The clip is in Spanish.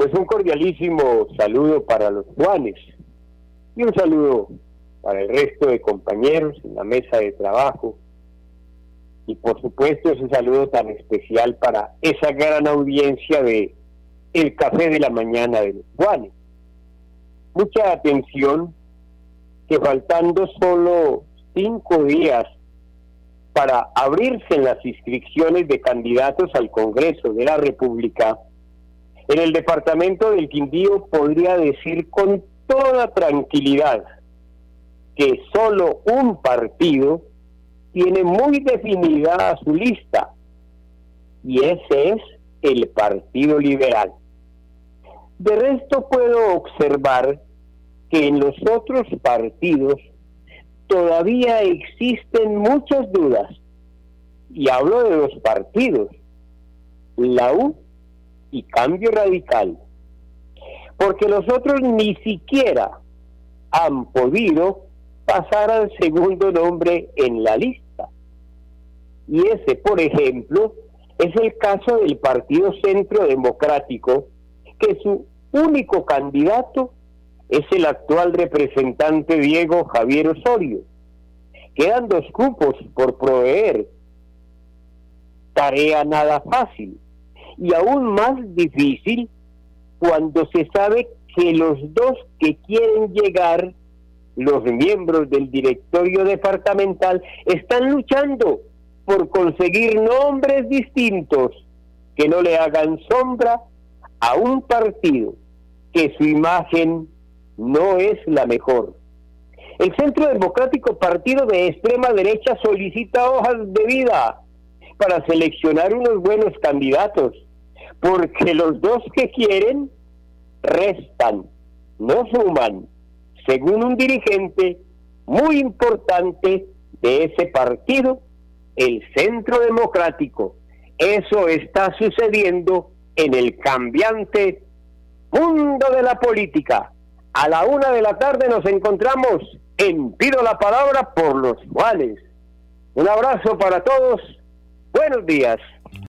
Pues un cordialísimo saludo para los Juanes y un saludo para el resto de compañeros en la mesa de trabajo y por supuesto ese saludo tan especial para esa gran audiencia de El Café de la Mañana de los Juanes. Mucha atención que faltando solo cinco días para abrirse las inscripciones de candidatos al Congreso de la República, en el departamento del Quindío podría decir con toda tranquilidad que solo un partido tiene muy definida su lista y ese es el Partido Liberal. De resto puedo observar que en los otros partidos todavía existen muchas dudas. Y hablo de los partidos, la U y Cambio Radical. Porque los otros ni siquiera han podido pasar al segundo nombre en la lista. Y ese, por ejemplo, es el caso del Partido Centro Democrático, que su único candidato es el actual representante Diego Javier Osorio. Quedan dos grupos por proveer. Tarea nada fácil y aún más difícil cuando se sabe que los dos que quieren llegar, los miembros del directorio departamental, están luchando por conseguir nombres distintos que no le hagan sombra a un partido que su imagen no es la mejor. El Centro Democrático Partido de Extrema Derecha solicita hojas de vida para seleccionar unos buenos candidatos, porque los dos que quieren restan, no suman, según un dirigente muy importante de ese partido, el Centro Democrático. Eso está sucediendo en el cambiante mundo de la política. A la una de la tarde nos encontramos en Pido la Palabra por los Juanes. Un abrazo para todos. Buenos días.